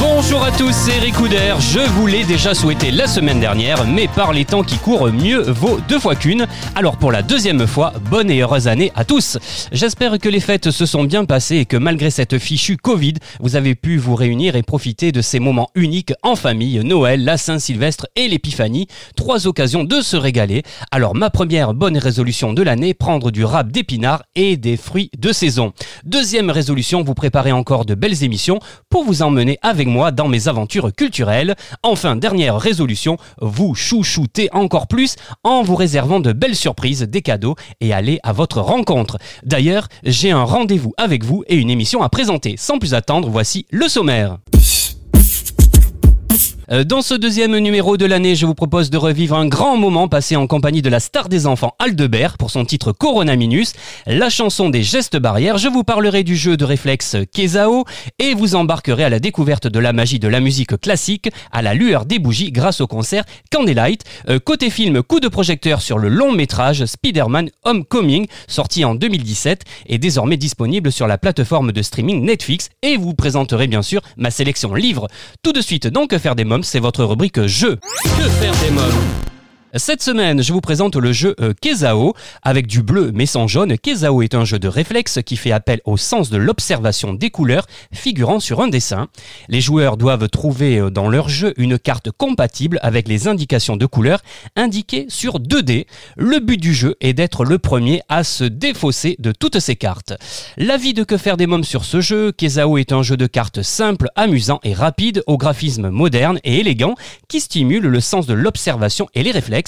Bonjour à tous, c'est Eric Couder. Je vous l'ai déjà souhaité la semaine dernière, mais par les temps qui courent, mieux vaut deux fois qu'une. Alors pour la deuxième fois, bonne et heureuse année à tous. J'espère que les fêtes se sont bien passées et que malgré cette fichue Covid, vous avez pu vous réunir et profiter de ces moments uniques en famille, Noël, la Saint-Sylvestre et l'Épiphanie. Trois occasions de se régaler. Alors ma première bonne résolution de l'année, prendre du rap d'épinards et des fruits de saison. Deuxième résolution, vous préparez encore de belles émissions pour vous emmener avec moi dans mes aventures culturelles. Enfin, dernière résolution, vous chouchoutez encore plus en vous réservant de belles surprises, des cadeaux et aller à votre rencontre. D'ailleurs, j'ai un rendez-vous avec vous et une émission à présenter. Sans plus attendre, voici le sommaire. Euh, Dans ce deuxième numéro de l'année, je vous propose de revivre un grand moment passé en compagnie de la star des enfants Aldebert pour son titre Corona Minus, la chanson des gestes barrières. Je vous parlerai du jeu de réflexe Kezao et vous embarquerai à la découverte de la magie de la musique classique à la lueur des bougies grâce au concert Candlelight. Euh, côté film, coup de projecteur sur le long métrage Spider-Man Homecoming, sorti en 2017 et désormais disponible sur la plateforme de streaming Netflix et vous présenterai bien sûr ma sélection livre. Tout de suite, donc, faire des c'est votre rubrique jeu. Que faire des mômes? Cette semaine, je vous présente le jeu euh, Kezao avec du bleu mais sans jaune. Kezao est un jeu de réflexe qui fait appel au sens de l'observation des couleurs figurant sur un dessin. Les joueurs doivent trouver euh, dans leur jeu une carte compatible avec les indications de couleurs indiquées sur 2 dés. Le but du jeu est d'être le premier à se défausser de toutes ces cartes. L'avis de que faire des mômes sur ce jeu, Kezao est un jeu de cartes simple, amusant et rapide au graphisme moderne et élégant qui stimule le sens de l'observation et les réflexes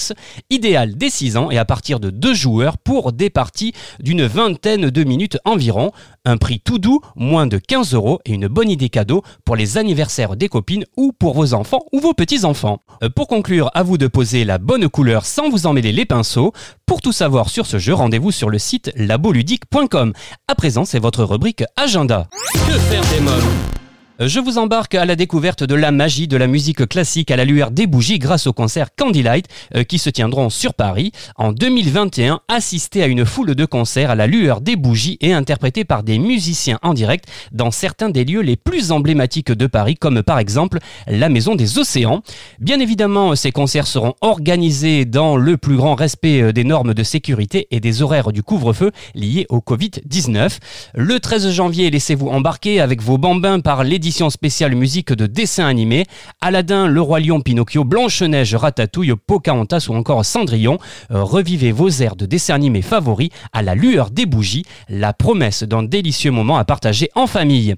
idéal dès 6 ans et à partir de deux joueurs pour des parties d'une vingtaine de minutes environ. Un prix tout doux, moins de 15 euros et une bonne idée cadeau pour les anniversaires des copines ou pour vos enfants ou vos petits-enfants. Euh, Pour conclure, à vous de poser la bonne couleur sans vous emmêler les pinceaux. Pour tout savoir sur ce jeu, rendez-vous sur le site laboludique.com. À présent, c'est votre rubrique agenda. Que faire des mômes? Je vous embarque à la découverte de la magie de la musique classique à la lueur des bougies grâce au concert Candlelight euh, qui se tiendront sur Paris en 2021. Assisté à une foule de concerts à la lueur des bougies et interprétés par des musiciens en direct dans certains des lieux les plus emblématiques de Paris comme par exemple la Maison des Océans. Bien évidemment, ces concerts seront organisés dans le plus grand respect euh, des normes de sécurité et des horaires du couvre-feu liés au Covid-19. Le 13 janvier, laissez-vous embarquer avec vos bambins par spéciale musique de dessins animés, Aladdin, Le Roi Lion, Pinocchio, Blanche-Neige, Ratatouille, Pocahontas ou encore Cendrillon. Euh, revivez vos airs de dessins animés favoris à la lueur des bougies, la promesse d'un délicieux moment à partager en famille.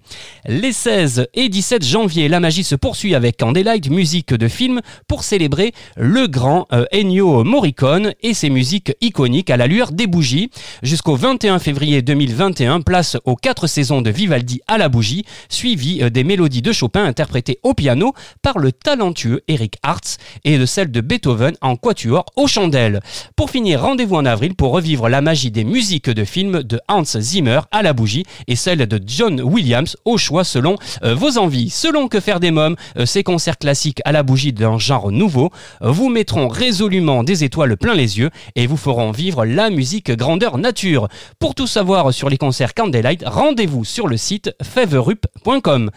Les 16 et 17 janvier, la magie se poursuit avec Candlelight, musique de film, pour célébrer le grand euh, Ennio Morricone et ses musiques iconiques à la lueur des bougies. Jusqu'au 21 février 2021, place aux 4 saisons de Vivaldi à la bougie, suivi euh, des mélodies de Chopin interprétées au piano par le talentueux Eric Hartz et de celles de Beethoven en quatuor aux chandelles. Pour finir, rendez-vous en avril pour revivre la magie des musiques de films de Hans Zimmer à la bougie et celle de John Williams au choix selon euh, vos envies. Selon que faire des mômes, euh, ces concerts classiques à la bougie d'un genre nouveau euh, vous mettront résolument des étoiles plein les yeux et vous feront vivre la musique grandeur nature. Pour tout savoir sur les concerts Candlelight, rendez-vous sur le site feverup.com.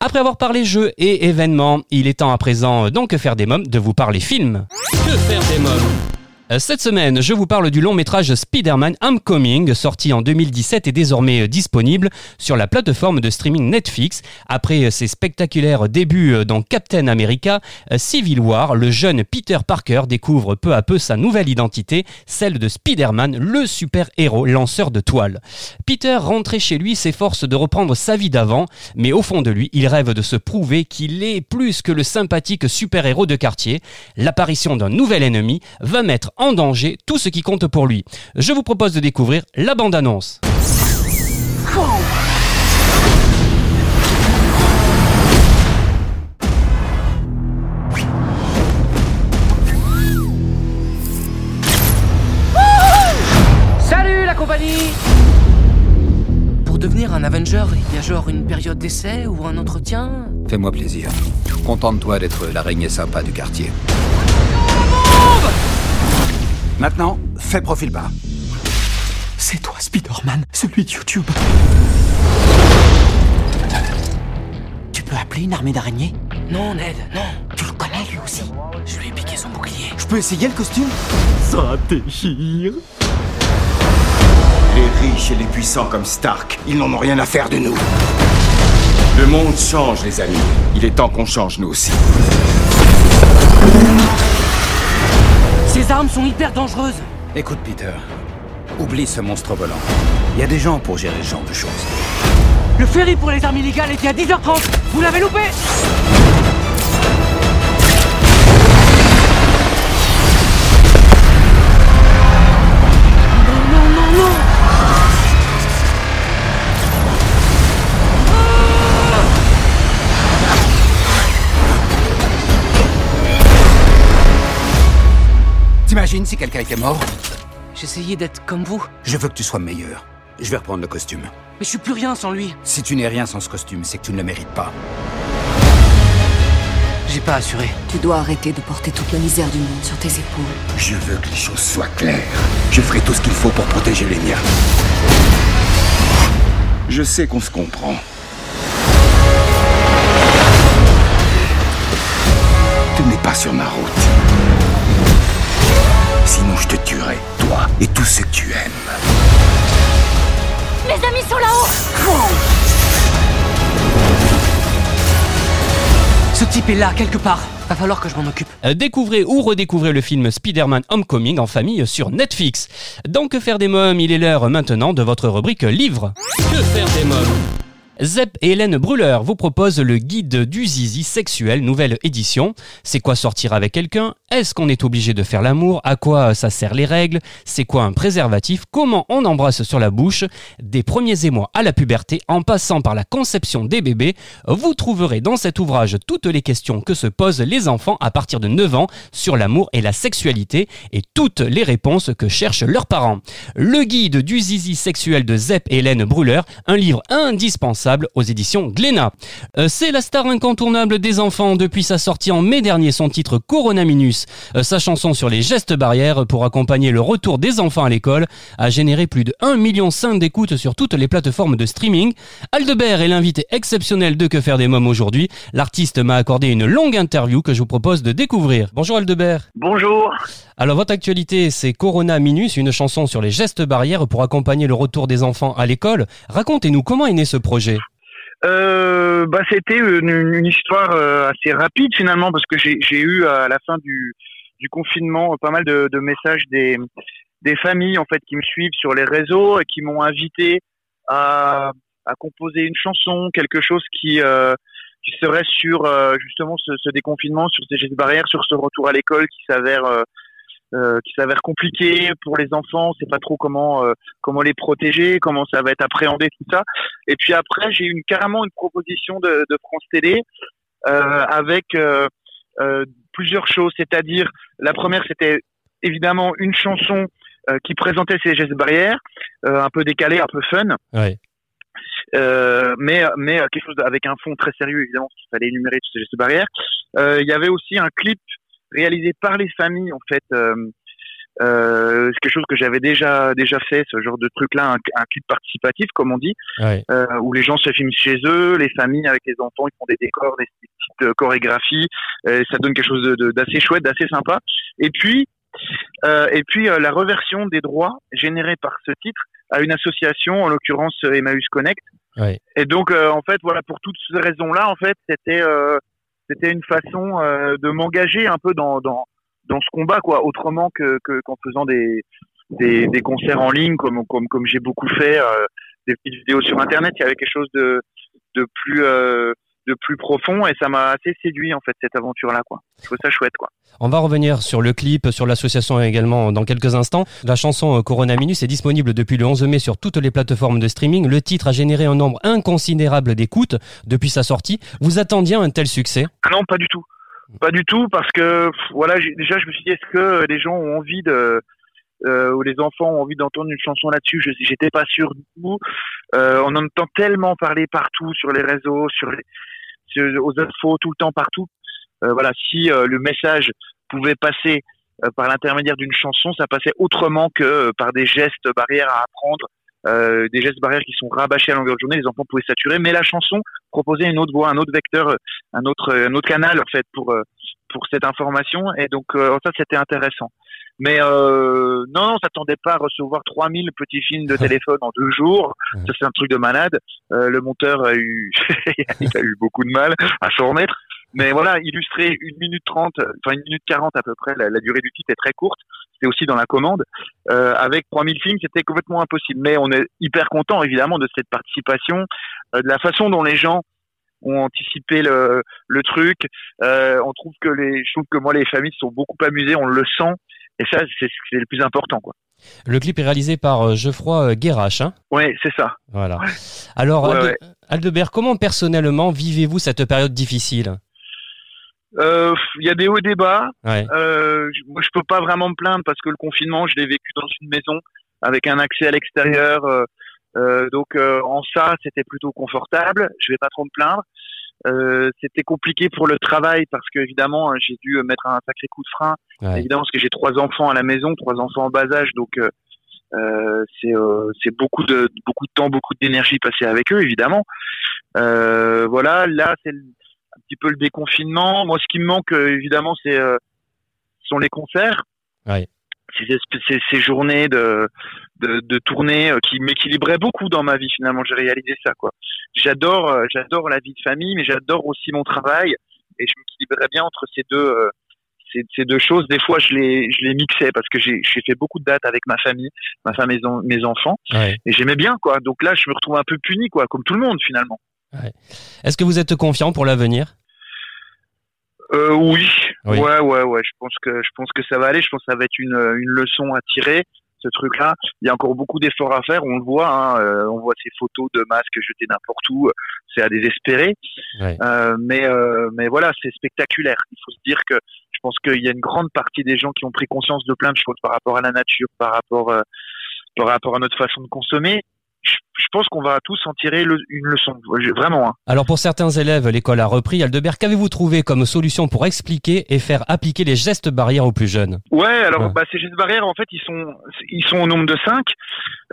Après avoir parlé jeux et événements, il est temps à présent euh, donc faire des mômes de vous parler film. Que faire des mômes? Cette semaine, je vous parle du long métrage Spider-Man Homecoming, sorti en 2017 et désormais euh, disponible sur la plateforme de streaming Netflix. Après euh, ses spectaculaires débuts euh, dans Captain America, euh, Civil War, le jeune Peter Parker découvre peu à peu sa nouvelle identité, celle de Spider-Man, le super-héros lanceur de toile. Peter, rentré chez lui, s'efforce de reprendre sa vie d'avant, mais au fond de lui, il rêve de se prouver qu'il est plus que le sympathique super-héros de quartier. L'apparition d'un nouvel ennemi va mettre en danger tout ce qui compte pour lui. Je vous propose de découvrir la bande-annonce. compagnie Pour devenir un Avenger, il y a genre une période d'essai ou un entretien? Fais-moi plaisir. Contente-toi d'être l'araignée sympa du quartier. Maintenant, fais profil bas. C'est toi, Spider-Man, celui de YouTube. Tu peux appeler une armée d'araignées? Non, Ned, non. Tu le connais lui aussi? Je lui ai piqué son bouclier. Je peux essayer le costume? Ça déchire. Les riches et les puissants comme Stark, ils n'en ont rien à faire de nous. Le monde change, les amis. Il est temps qu'on change, nous aussi. Ces armes sont hyper dangereuses. Écoute, Peter. Oublie ce monstre volant. Il y a des gens pour gérer ce genre de choses. Le ferry pour les armes illégales était à 10h30. Vous l'avez loupé? T'imagines si quelqu'un était mort J'essayais d'être comme vous, Je veux que tu sois meilleur. Je vais reprendre le costume. mais je suis plus rien sans lui. Si tu n'es rien sans ce costume, c'est que tu ne le mérites pas. J'ai pas assuré. Tu dois arrêter de porter toute la misère du monde sur tes épaules. Je veux que les choses soient claires. Je ferai tout ce qu'il faut pour protéger les miens. Je sais qu'on se comprend. Tu n'es pas sur ma route. Sinon, je te tuerai, toi et tous ceux que tu aimes. Mes amis sont là-haut Ce type est là, quelque part. Va falloir que je m'en occupe. Euh, Découvrez ou redécouvrez le film Spider-Man Homecoming en famille sur Netflix. Dans Que faire des mômes, il est l'heure maintenant de votre rubrique livre. Que faire des mômes? Zep et Hélène Brûler vous proposent le guide du zizi sexuel, nouvelle édition. C'est quoi sortir avec quelqu'un? Est-ce qu'on est obligé de faire l'amour? À quoi ça sert les règles? C'est quoi un préservatif? Comment on embrasse sur la bouche? Des premiers émois à la puberté, en passant par la conception des bébés, vous trouverez dans cet ouvrage toutes les questions que se posent les enfants à partir de 9 ans sur l'amour et la sexualité et toutes les réponses que cherchent leurs parents. Le guide du zizi sexuel de Zep et Hélène Brûler, un livre indispensable aux éditions Glénat. Euh, c'est la star incontournable des enfants depuis sa sortie en mai dernier, son titre Corona Minus. Euh, sa chanson sur les gestes barrières pour accompagner le retour des enfants à l'école a généré plus de 1,5 million d'écoutes sur toutes les plateformes de streaming. Aldebert est l'invité exceptionnel de Que faire des mômes aujourd'hui. L'artiste m'a accordé une longue interview que je vous propose de découvrir. Bonjour Aldebert. Bonjour. Alors votre actualité, c'est Corona Minus, une chanson sur les gestes barrières pour accompagner le retour des enfants à l'école. Racontez-nous comment est né ce projet. Euh, bah, c'était une, une histoire euh, assez rapide finalement parce que j'ai eu à la fin du, confinement pas mal de, messages des, familles en fait qui me suivent sur les réseaux et qui m'ont invité à, composer une chanson, quelque chose qui euh, qui serait sur euh, justement ce, déconfinement, sur ces gestes barrières, sur ce retour à l'école qui s'avère qui s'avère compliqué pour les enfants. On sait pas trop comment euh, comment les protéger, comment ça va être appréhendé tout ça. Et puis après, j'ai eu une, carrément une proposition de, de France Télé euh, avec euh, euh, plusieurs choses. C'est-à-dire, la première, c'était évidemment une chanson euh, qui présentait ces gestes barrières, euh, un peu décalé, un peu fun. Ouais. Euh, mais mais euh, quelque chose avec un fond très sérieux évidemment parce qu'il fallait énumérer tous ces gestes barrières. Euh, il y avait aussi un clip réalisé par les familles en fait. Euh, euh, c'est quelque chose que j'avais déjà déjà fait ce genre de truc là un, un clip participatif comme on dit Ouais. euh, où les gens se filment chez eux les familles avec les enfants ils font des décors des petites euh, chorégraphies euh, ça donne quelque chose de- de- d'assez chouette d'assez sympa et puis euh, et puis euh, la reversion des droits générés par ce titre à une association en l'occurrence Emmaüs Connect Ouais. et donc, euh, en fait, voilà, pour toutes ces raisons-là, en fait, c'était euh, c'était une façon euh, de m'engager un peu dans, ce combat, quoi, autrement que que- qu'en faisant des, des des concerts en ligne, comme comme comme j'ai beaucoup fait, euh, des petites vidéos sur Internet. Il y avait quelque chose de de plus euh, de plus profond, et ça m'a assez séduit en fait cette aventure-là, quoi. Je trouve ça chouette, quoi. On va revenir sur le clip, sur l'association également dans quelques instants. La chanson euh, Corona Minus est disponible depuis le 11 mai sur toutes les plateformes de streaming. Le titre a généré un nombre inconsidérable d'écoutes depuis sa sortie. Vous attendiez un tel succès? Ah non, pas du tout. Pas du tout, parce que voilà, déjà je me suis dit est-ce que les gens ont envie de euh, où les enfants ont envie d'entendre une chanson là-dessus? Je j'étais pas sûr du tout. Euh, on en entend tellement parler partout sur les réseaux, sur les aux infos tout le temps partout. Euh, voilà, si euh, le message pouvait passer euh, par l'intermédiaire d'une chanson, ça passait autrement que par des gestes barrières à apprendre, des gestes barrières qui sont rabâchés à longueur de journée. Les enfants pouvaient saturer, mais la chanson proposait une autre voie, un autre vecteur, un autre, un autre canal en fait pour pour cette information. Et donc ça, c'était intéressant. Mais euh, non, non, s'attendait pas à recevoir 3000 petits films de téléphone en deux jours. Ça, c'est un truc de malade. Euh, le monteur a eu, il a eu beaucoup de mal à s'en remettre. Mais voilà, illustrer une minute trente, enfin une minute quarante à peu près, la, la durée du titre est très courte. C'était aussi dans la commande. Euh, avec 3000 films, c'était complètement impossible. Mais on est hyper content, évidemment, de cette participation, euh, de la façon dont les gens ont anticipé le, le truc. Euh, on trouve que les, je trouve que moi, les familles sont beaucoup amusées, on le sent. Et ça, c'est le plus important, quoi. Le clip est réalisé par euh, Geoffroy euh, Guérache. Hein Ouais, c'est ça. voilà. Alors, Ouais, Alde- ouais. Aldebert, comment personnellement vivez-vous cette période difficile? Euh, Il y a des hauts et des bas. Euh, je- moi, je peux pas vraiment me plaindre parce que le confinement, je l'ai vécu dans une maison avec un accès à l'extérieur. euh, donc, en ça, c'était plutôt confortable. Je vais pas trop me plaindre. Euh, c'était compliqué pour le travail parce que évidemment, j'ai dû mettre un sacré coup de frein. Ouais. Évidemment, parce que j'ai trois enfants à la maison, trois enfants en bas âge, donc euh, euh, c'est euh, c'est beaucoup de beaucoup de temps, beaucoup d'énergie passée avec eux, évidemment. Euh, voilà, là, c'est un petit peu le déconfinement. Moi, ce qui me manque, euh, évidemment, c'est euh, sont les concerts. Ouais. Ces, journées de, de, de tournée euh, qui m'équilibraient beaucoup dans ma vie, finalement. J'ai réalisé ça, quoi. J'adore, euh, j'adore la vie de famille, mais j'adore aussi mon travail. Et je m'équilibrais bien entre ces deux, euh, ces, ces deux choses. Des fois, je les, je les mixais parce que j'ai j'ai fait beaucoup de dates avec ma famille, ma femme et mes en- mes enfants. Ouais. Et j'aimais bien, quoi. Donc là, je me retrouve un peu puni, quoi, comme tout le monde, finalement. Est-ce que vous êtes confiant pour l'avenir? Euh, oui. Oui. ouais, ouais, ouais. Je pense que je pense que ça va aller. Je pense que ça va être une, une leçon à tirer. Ce truc-là, il y a encore beaucoup d'efforts à faire. On le voit. Hein, euh, on voit ces photos de masques jetés n'importe où. C'est à désespérer. Euh, mais euh, mais voilà, c'est spectaculaire. Il faut se dire que je pense qu'il y a une grande partie des gens qui ont pris conscience de plein de choses par rapport à la nature, par rapport euh, par rapport à notre façon de consommer. Je, pense qu'on va tous en tirer le- une leçon. Vraiment. Hein. Alors pour certains élèves, l'école a repris. Aldebert, qu'avez-vous trouvé comme solution pour expliquer et faire appliquer les gestes barrières aux plus jeunes? Ouais, alors Ouais. Bah, ces gestes barrières, en fait, ils sont ils sont au nombre de cinq.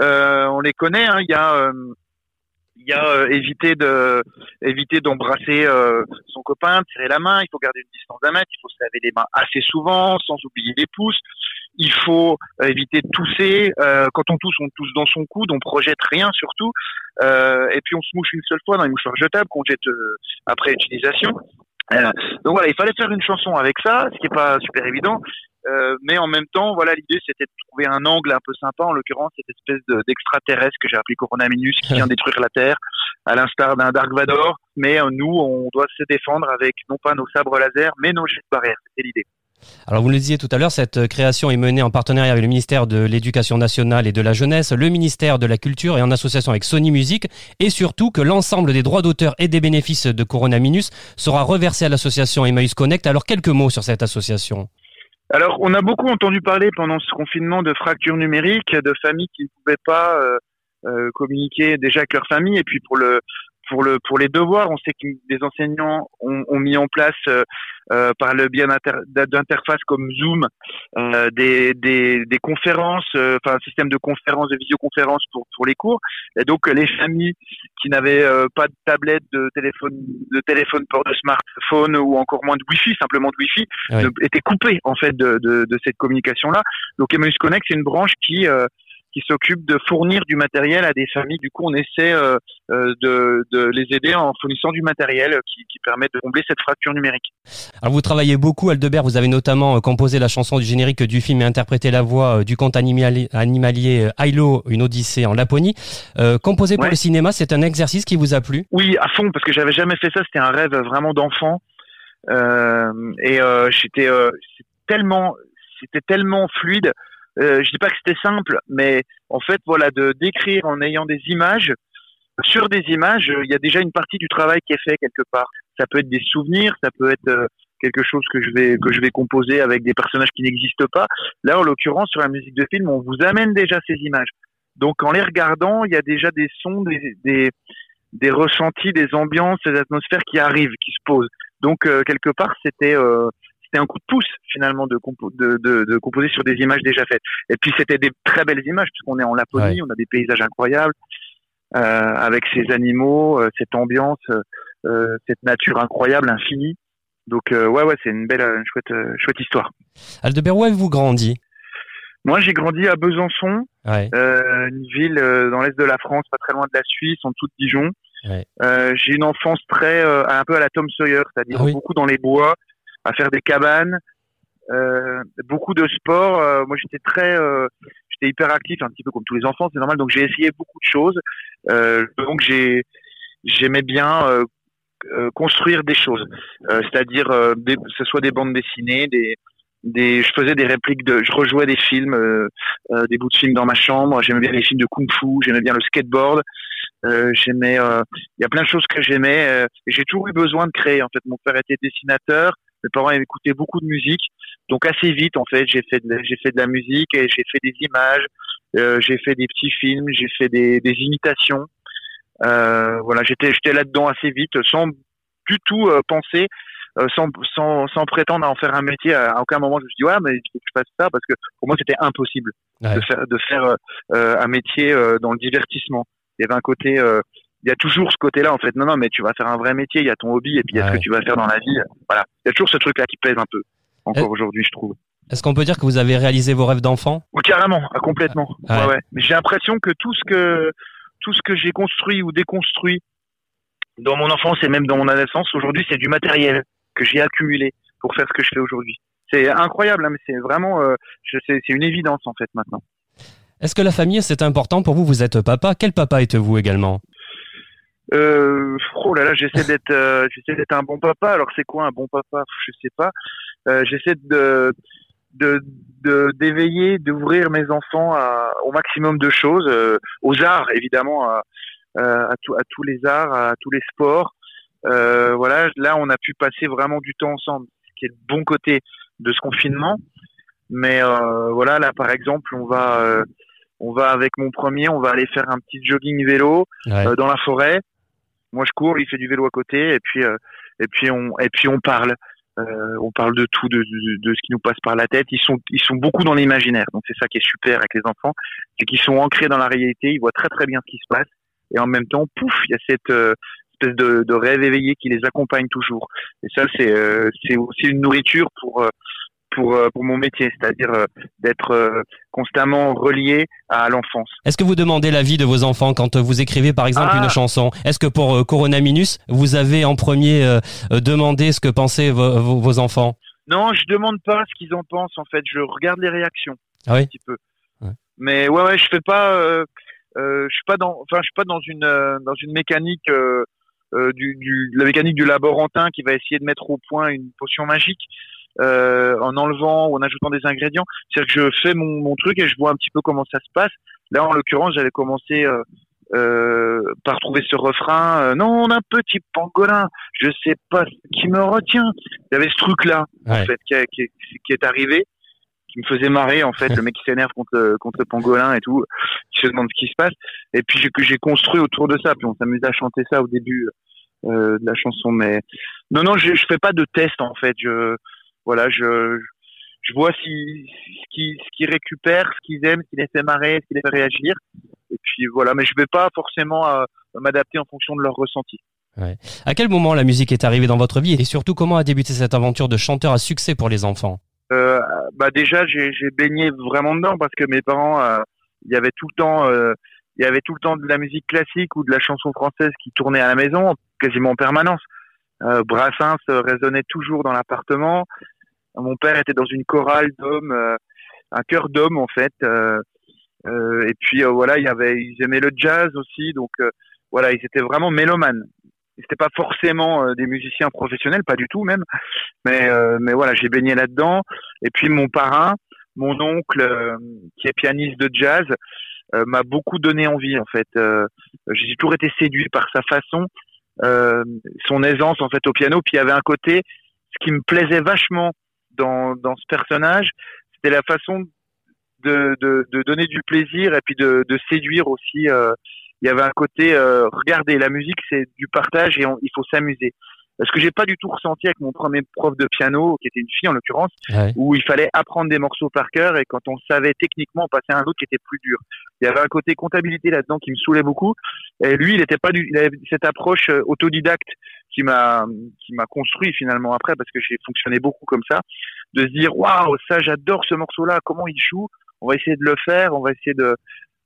Euh, on les connaît. Hein. Il y a euh, il y a euh, éviter de éviter d'embrasser euh, son copain, de serrer la main. Il faut garder une distance d'un mètre. Il faut se laver les mains assez souvent, sans oublier les pouces. Il faut euh, éviter de tousser. Quand on tousse, on tousse dans son coude. On projette rien surtout. Et puis on se mouche une seule fois dans les mouchoirs jetables qu'on jette après utilisation. Donc voilà, il fallait faire une chanson avec ça, ce qui est pas super évident. Euh, mais en même temps, voilà, l'idée c'était de trouver un angle un peu sympa, en l'occurrence cette espèce de- d'extraterrestre que j'ai appelé Corona Minus, qui vient détruire la Terre, à l'instar d'un Dark Vador. Mais euh, nous, on doit se défendre avec non pas nos sabres laser, mais nos gestes barrières. C'était l'idée. Alors vous le disiez tout à l'heure, cette création est menée en partenariat avec le ministère de l'Éducation nationale et de la jeunesse, le ministère de la Culture et en association avec Sony Music, et surtout que l'ensemble des droits d'auteur et des bénéfices de Corona Minus sera reversé à l'association Emmaüs Connect. Alors quelques mots sur cette association. Alors, on a beaucoup entendu parler pendant ce confinement de fractures numériques, de familles qui ne pouvaient pas euh, euh, communiquer déjà avec leur famille. Et puis pour le pour le pour les devoirs, on sait que des enseignants ont, ont mis en place euh, euh, par le biais d'inter- d'interfaces comme Zoom euh, des, des, des conférences, euh, enfin un système de conférences, de visioconférences pour pour les cours. Et donc les familles qui n'avaient euh, pas de tablette, de téléphone, de téléphone port de smartphone ou encore moins de Wi-Fi, simplement de Wi-Fi, Oui. étaient coupés en fait de, de, de cette communication-là. Donc Emmaüs Connect, c'est une branche qui euh, qui s'occupe de fournir du matériel à des familles. Du coup, on essaie euh, euh, de, de les aider en fournissant du matériel qui, qui permet de combler cette fracture numérique. Alors vous travaillez beaucoup, Aldebert, vous avez notamment euh, composé la chanson du générique du film et interprété la voix euh, du conte animali- animalier euh, Ailo, une odyssée en Laponie. Euh, composé pour Ouais. le cinéma, c'est un exercice qui vous a plu? Oui, à fond, parce que j'avais jamais fait ça. C'était un rêve vraiment d'enfant. Euh, et euh, j'étais euh, tellement, c'était tellement fluide. Euh, je dis pas que c'était simple, mais en fait, voilà, de d'écrire en ayant des images. Sur des images, il y a déjà une partie du travail qui est fait quelque part. Ça peut être des souvenirs, ça peut être euh, quelque chose que je vais que je vais composer avec des personnages qui n'existent pas. Là, en l'occurrence, sur la musique de film, on vous amène déjà ces images. Donc, en les regardant, il y a déjà des sons, des, des, ressentis, des ambiances, des atmosphères qui arrivent, qui se posent. Donc, euh, quelque part, c'était euh, c'était un coup de pouce finalement de, de, de, de, composer sur des images déjà faites. Et puis, c'était des très belles images, puisqu'on est en Laponie, on a des paysages incroyables, euh, avec ces animaux, euh, cette ambiance, euh, cette nature incroyable, infinie. Donc, ouais, ouais, c'est une belle, une chouette, chouette histoire. Aldebert, où avez-vous grandi? Moi, j'ai grandi à Besançon, une ville dans l'est de la France, pas très loin de la Suisse, en dessous de Dijon. Euh, j'ai une enfance très euh, un peu à la Tom Sawyer, c'est-à-dire ah beaucoup dans les bois, à faire des cabanes, euh, beaucoup de sport. moi, j'étais très, j'étais hyper actif, un petit peu comme tous les enfants, c'est normal. Donc, j'ai essayé beaucoup de choses. donc, j'ai, j'aimais bien construire des choses, c'est-à-dire que ce soit des bandes dessinées, des je faisais des répliques je rejouais des films, euh, euh, des bouts de films dans ma chambre. J'aimais bien les films de kung-fu, j'aimais bien le skateboard. Euh, j'aimais, euh, il y a plein de choses que j'aimais. Euh, j'ai toujours eu besoin de créer. En fait, mon père était dessinateur, mes parents écoutaient beaucoup de musique, donc assez vite, en fait, j'ai fait, de, j'ai fait de la musique et j'ai fait des images, j'ai fait des petits films, j'ai fait des, des imitations. voilà, j'étais, j'étais là-dedans assez vite, sans du tout penser euh, sans, sans, sans, prétendre à en faire un métier. À aucun moment, je me suis dit, ouais, mais il faut que je fasse ça parce que pour moi, c'était impossible de faire, de faire euh, un métier euh, dans le divertissement. Il y avait un côté, il y a toujours ce côté-là, en fait. Non, non, mais tu vas faire un vrai métier, il y a ton hobby et puis il y a ce que tu vas faire dans la vie. Voilà. Il y a toujours ce truc-là qui pèse un peu, encore aujourd'hui, je trouve. Est-ce qu'on peut dire que vous avez réalisé vos rêves d'enfant? Oui, carrément, complètement. Ouais. Ouais, Mais j'ai l'impression que tout ce que tout ce que j'ai construit ou déconstruit dans mon enfance et même dans mon adolescence, aujourd'hui, c'est du matériel que j'ai accumulé pour faire ce que je fais aujourd'hui. C'est incroyable, hein, mais c'est vraiment, euh, c'est une évidence en fait maintenant. Est-ce que la famille c'est important pour vous? Vous êtes papa. Quel papa êtes-vous également? Euh, Oh là là, j'essaie d'être, euh, j'essaie d'être un bon papa. Alors c'est quoi un bon papa? Je sais pas. Euh, j'essaie de de d'éveiller, d'ouvrir mes enfants à, au maximum de choses, euh, aux arts évidemment, à, à, à, tous les arts, à tous les sports, euh, voilà, là, on a pu passer vraiment du temps ensemble, ce qui est le bon côté de ce confinement. Mais euh, voilà, là, par exemple, on va, euh, on va avec mon premier, on va aller faire un petit jogging vélo dans la forêt. Moi, je cours, il fait du vélo à côté, et puis, et puis on, et puis on parle. on parle de tout, de, de, de, ce qui nous passe par la tête. Ils sont, ils sont beaucoup dans l'imaginaire. Donc c'est ça qui est super avec les enfants, c'est qu'ils sont ancrés dans la réalité. Ils voient très très bien ce qui se passe. Et en même temps, pouf, il y a cette, espèce de, de, rêve éveillé qui les accompagne toujours. Et ça, c'est euh, c'est aussi une nourriture pour euh, pour, euh, pour mon métier, c'est-à-dire d'être constamment relié à l'enfance. Est-ce que vous demandez l'avis de vos enfants quand vous écrivez par exemple une ah. chanson? Est-ce que pour Corona Minus, vous avez en premier demandé ce que pensaient vos, vos, enfants? Non, je demande pas ce qu'ils en pensent en fait, je regarde les réactions ah oui un petit peu. Mais ouais ouais, je fais pas euh, je suis pas dans enfin je suis pas dans une dans une mécanique euh, du, du, la mécanique du laborantin qui va essayer de mettre au point une potion magique euh, en enlevant ou en ajoutant des ingrédients. C'est-à-dire que je fais mon, mon, truc et je vois un petit peu comment ça se passe. Là, en l'occurrence, j'avais commencé euh, euh, par trouver ce refrain. Non, un petit pangolin. Je sais pas ce qui me retient. Il y avait ce truc-là en fait qui, qui, qui, est arrivé, qui me faisait marrer en fait. le mec qui s'énerve contre contre le pangolin et tout, qui se demande ce qui se passe. Et puis j'ai construit autour de ça. Puis on s'amusait à chanter ça au début euh, de la chanson. Mais non, non, je, je fais pas de test en fait. Je voilà, je je vois si ce qui ce qui récupère, ce qu'ils aiment, ce qui les fait marrer, ce qui les fait réagir. Et puis voilà, mais je vais pas forcément euh, m'adapter en fonction de leur ressenti. Ouais. À quel moment la musique est arrivée dans votre vie et surtout comment a débuté cette aventure de chanteur à succès pour les enfants? Euh, Bah déjà j'ai baigné vraiment dedans parce que mes parents euh, il y avait tout le temps euh, il y avait tout le temps de la musique classique ou de la chanson française qui tournait à la maison quasiment en permanence. Brassens résonnait toujours dans l'appartement. Mon père était dans une chorale d'hommes, euh, un chœur d'hommes en fait. Euh, euh et puis euh, voilà, il y avait, ils aimaient le jazz aussi, donc voilà, ils étaient vraiment mélomanes. Ils n'étaient pas forcément des musiciens professionnels, pas du tout même, mais mais voilà, j'ai baigné là-dedans. Et puis mon parrain, mon oncle, qui est pianiste de jazz, m'a beaucoup donné envie en fait. j'ai toujours été séduit par sa façon euh, son aisance en fait au piano. Puis il y avait un côté, ce qui me plaisait vachement dans, dans ce personnage, c'était la façon de, de, de, donner du plaisir et puis de, de séduire aussi. Euh, il y avait un côté, euh, regardez, la musique c'est du partage et il faut s'amuser. Ce que j'ai pas du tout ressenti avec mon premier prof de piano, qui était une fille en l'occurrence, où il fallait apprendre des morceaux par cœur et quand on savait techniquement passer à un autre qui était plus dur. Il y avait un côté comptabilité là-dedans qui me saoulait beaucoup. Et lui, il était pas du, il avait cette approche euh, autodidacte qui m'a, qui m'a construit finalement après parce que j'ai fonctionné beaucoup comme ça, de se dire waouh, ça j'adore ce morceau-là, comment il joue, on va essayer de le faire, on va essayer de,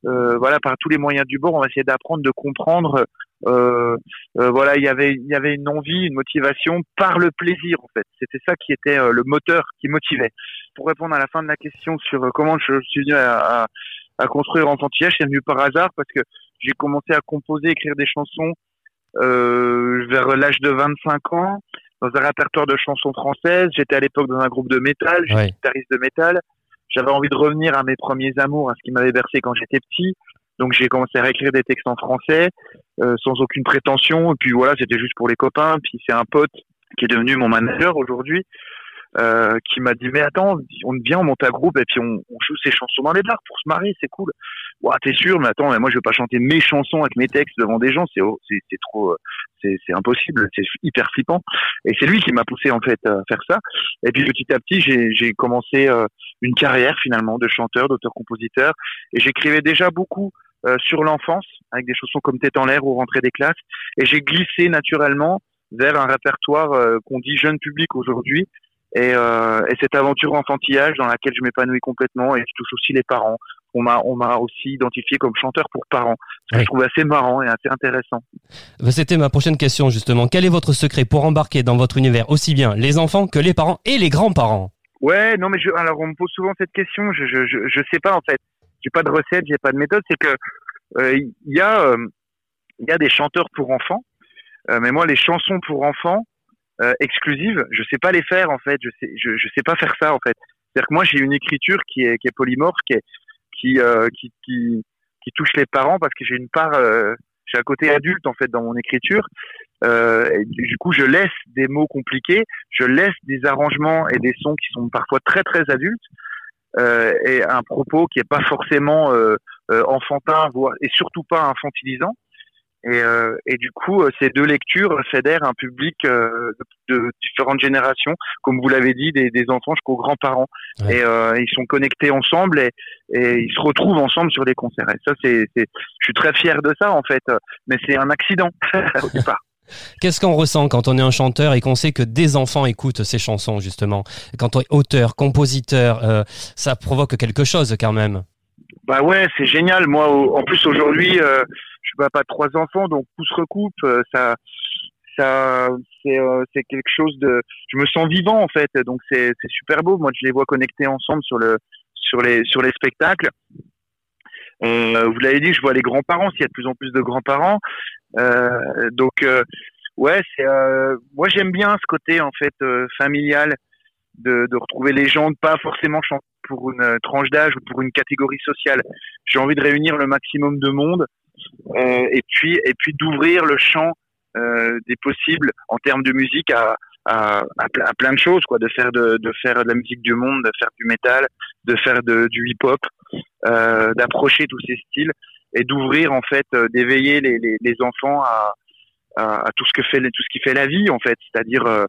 euh, voilà, par tous les moyens du bord, on va essayer d'apprendre, de comprendre. Euh, euh, voilà, il y avait, il y avait une envie, une motivation par le plaisir en fait. C'était ça qui était euh, le moteur qui motivait. Pour répondre à la fin de la question sur euh, comment je suis venu à, à, à construire Enfantillage, c'est venu par hasard parce que j'ai commencé à composer, écrire des chansons vers l'âge de 25 ans dans un répertoire de chansons françaises. J'étais à l'époque dans un groupe de métal, j'étais guitariste de métal. J'avais envie de revenir à mes premiers amours, à ce qui m'avait bercé quand j'étais petit. Donc j'ai commencé à écrire des textes en français euh, sans aucune prétention. Et puis voilà, c'était juste pour les copains. Puis c'est un pote qui est devenu mon manager aujourd'hui euh, qui m'a dit mais attends, on vient, on monte un groupe et puis on, joue ces chansons dans les bars pour se marier, c'est cool. Ouais, t'es sûr Mais attends, mais moi je vais pas chanter mes chansons avec mes textes devant des gens, c'est c'est trop, c'est c'est impossible, c'est hyper flippant. Et c'est lui qui m'a poussé en fait à faire ça. Et puis petit à petit, j'ai commencé euh, une carrière finalement de chanteur, d'auteur-compositeur, et j'écrivais déjà beaucoup. Euh, sur l'enfance, avec des chansons comme Tête en l'air ou Rentrée des classes, et j'ai glissé naturellement vers un répertoire euh, qu'on dit jeune public aujourd'hui, et, euh, et, cette aventure enfantillage dans laquelle je m'épanouis complètement et je touche aussi les parents. On m'a on m'a aussi identifié comme chanteur pour parents, ce que je trouve assez marrant et assez intéressant. Bah, c'était ma prochaine question justement. Quel est votre secret pour embarquer dans votre univers aussi bien les enfants que les parents et les grands-parents? Ouais, non mais je, alors on me pose souvent cette question. Je je je, je sais pas en fait. J'ai pas de recette, j'ai pas de méthode. C'est que euh, il y a euh, il y a des chanteurs pour enfants, euh, mais moi les chansons pour enfants exclusives, je sais pas les faire en fait. Je sais, je, sais pas faire ça en fait. C'est-à-dire que moi j'ai une écriture qui est, qui est polymorphe, qui, qui, qui, touche les parents parce que j'ai une part, j'ai un côté adulte en fait dans mon écriture. Du coup, je laisse des mots compliqués, je laisse des arrangements et des sons qui sont parfois très très adultes et un propos qui est pas forcément euh, enfantin, voire et surtout pas infantilisant. Et, euh, et, du coup, ces deux lectures fédèrent un public euh, de, de, différentes générations, comme vous l'avez dit, des, des enfants jusqu'aux grands-parents. Ouais. Et euh, ils sont connectés ensemble et, et, ils se retrouvent ensemble sur des concerts. Et ça, c'est, je suis très fier de ça en fait, mais c'est un accident au départ. Qu'est-ce qu'on ressent quand on est un chanteur et qu'on sait que des enfants écoutent ces chansons justement? Quand on est auteur, compositeur, euh, ça provoque quelque chose quand même. Bah ouais, c'est génial. Moi, en plus aujourd'hui, euh, je suis papa de trois enfants, donc tout se recoupe. Euh, ça, ça, c'est, quelque chose de. Je me sens vivant en fait, donc c'est, super beau. Moi, je les vois connectés ensemble sur le, sur les, sur les spectacles. Vous l'avez dit, je vois les grands-parents. S'il y a de plus en plus de grands-parents, donc ouais, c'est. moi, j'aime bien ce côté en fait familial de, de retrouver les gens, pas forcément pour une tranche d'âge ou pour une catégorie sociale. J'ai envie de réunir le maximum de monde euh, et puis et puis d'ouvrir le champ euh, des possibles en termes de musique à, à, à, plein de choses quoi de faire de, de faire de la musique du monde de faire du métal de faire de, du hip hop euh, d'approcher tous ces styles et d'ouvrir en fait euh, d'éveiller les, les, les, enfants à, tout ce que fait tout ce qui fait la vie en fait c'est-à-dire euh,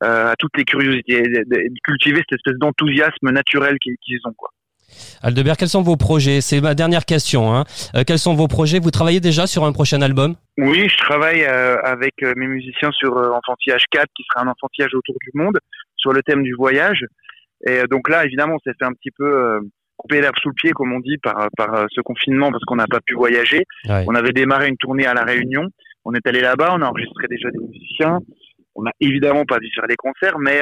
à toutes les curiosités de cultiver cette espèce d'enthousiasme naturel qu'ils ont quoi Aldebert, quels sont vos projets? C'est ma dernière question. Hein. Euh, quels sont vos projets? Vous travaillez déjà sur un prochain album? Oui, je travaille euh, avec euh, mes musiciens sur Enfantillage 4, qui sera un enfantillage autour du monde, sur le thème du voyage. Et donc là, évidemment, ça fait un petit peu couper l'herbe sous le pied, comme on dit, par, par ce confinement, parce qu'on n'a pas pu voyager. Ouais. On avait démarré une tournée à La Réunion. On est allé là-bas, on a enregistré déjà des musiciens. On n'a évidemment pas dû faire des concerts, mais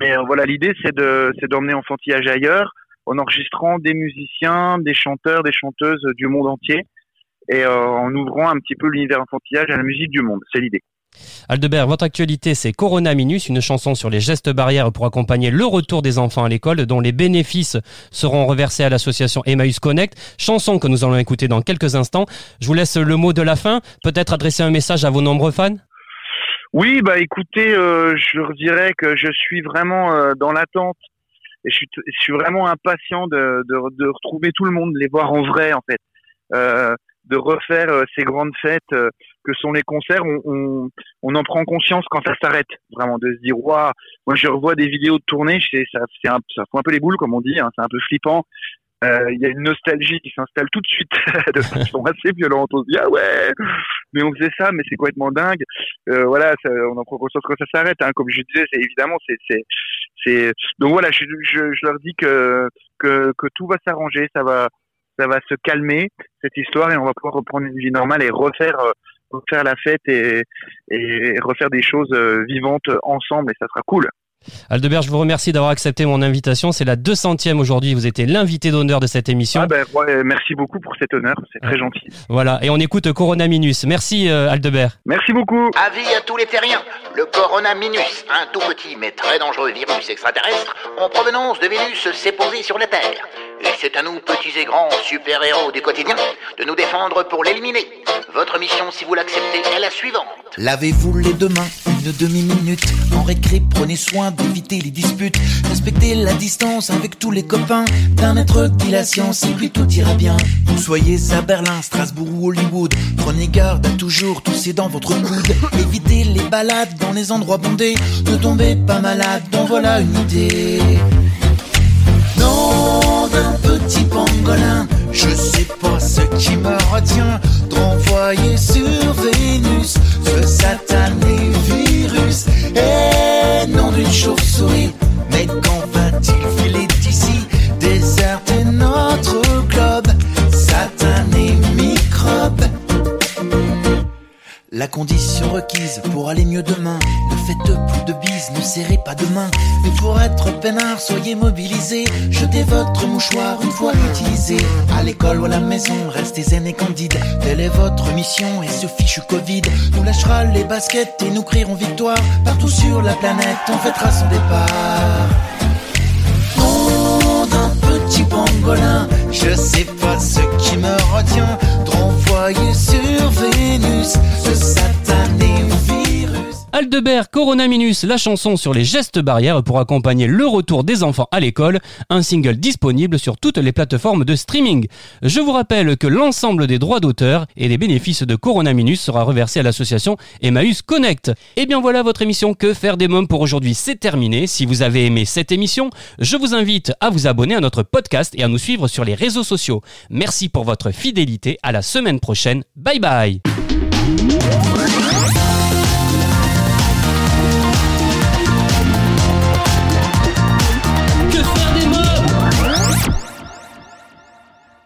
mais euh, voilà, l'idée, c'est de, c'est d'emmener enfantillage ailleurs, en enregistrant des musiciens, des chanteurs, des chanteuses du monde entier, et euh, en ouvrant un petit peu l'univers enfantillage à la musique du monde. C'est l'idée. Aldebert, votre actualité, c'est Corona Minus, une chanson sur les gestes barrières pour accompagner le retour des enfants à l'école, dont les bénéfices seront reversés à l'association Emmaüs Connect. Chanson que nous allons écouter dans quelques instants. Je vous laisse le mot de la fin. Peut-être adresser un message à vos nombreux fans Oui, bah écoutez, euh, je dirais que je suis vraiment euh, dans l'attente et je suis, vraiment impatient de, retrouver tout le monde, de les voir en vrai en fait, euh, de refaire euh, ces grandes fêtes que sont les concerts. On, on, on, en prend conscience quand ça s'arrête, vraiment, de se dire waouh. Moi, je revois des vidéos de tournée, ça, c'est un, ça fout un peu les boules comme on dit, hein, c'est un peu flippant. Euh, il y a une nostalgie qui s'installe tout de suite de façon assez violente. On se dit ah ouais, mais on faisait ça, mais c'est complètement dingue. Euh, voilà, ça, on en prend conscience quand ça s'arrête. Hein. Comme je disais, c'est évidemment c'est c'est c'est donc voilà, je, je, leur dis que que que tout va s'arranger, ça va ça va se calmer cette histoire et on va pouvoir reprendre une vie normale et refaire refaire la fête et et refaire des choses euh, vivantes ensemble et ça sera cool. Aldebert, je vous remercie d'avoir accepté mon invitation. C'est la 200e aujourd'hui. Vous étiez l'invité d'honneur de cette émission. Ah ben, ouais, merci beaucoup pour cet honneur. C'est très gentil. Voilà. Et on écoute Corona Minus. Merci, euh, Aldebert. Merci beaucoup. Avis à tous les terriens. Le Corona Minus, un tout petit mais très dangereux virus extraterrestre en provenance de Vénus, s'est posé sur la Terre. Et c'est à nous, petits et grands super-héros du quotidien, de nous défendre pour l'éliminer. Votre mission, si vous l'acceptez, est la suivante. Lavez-vous les deux mains une demi-minute. En récré, prenez soin d'éviter les disputes. Respectez la distance avec tous les copains. D'un être dit la science et puis tout ira bien. Vous soyez à Berlin, Strasbourg ou Hollywood. Prenez garde à toujours tousser dans votre coude. Évitez les balades dans les endroits bondés. Ne tombez pas malade, donc voilà une idée. Petit pangolin, je sais pas ce qui me retient d'envoyer sur Vénus ce satané virus. Et non d'une chauve-souris, mais quand va-t-il La condition requise pour aller mieux demain. Ne faites plus de bises, ne serrez pas de main. Mais pour être peinard, soyez mobilisés. Jetez votre mouchoir une fois utilisé. À l'école ou à la maison, restez zen et candide. Telle est votre mission et ce fichu Covid nous lâchera les baskets et nous crierons victoire. Partout sur la planète, on fêtera son départ. Petit pangolin, je sais pas ce qui me retient de sur Vénus ce satané. Aldebert Coronaminus, la chanson sur les gestes barrières pour accompagner le retour des enfants à l'école, un single disponible sur toutes les plateformes de streaming. Je vous rappelle que l'ensemble des droits d'auteur et des bénéfices de Coronaminus sera reversé à l'association Emmaüs Connect. Et bien voilà votre émission Que faire des mômes pour aujourd'hui, c'est terminé. Si vous avez aimé cette émission, je vous invite à vous abonner à notre podcast et à nous suivre sur les réseaux sociaux. Merci pour votre fidélité, à la semaine prochaine. Bye bye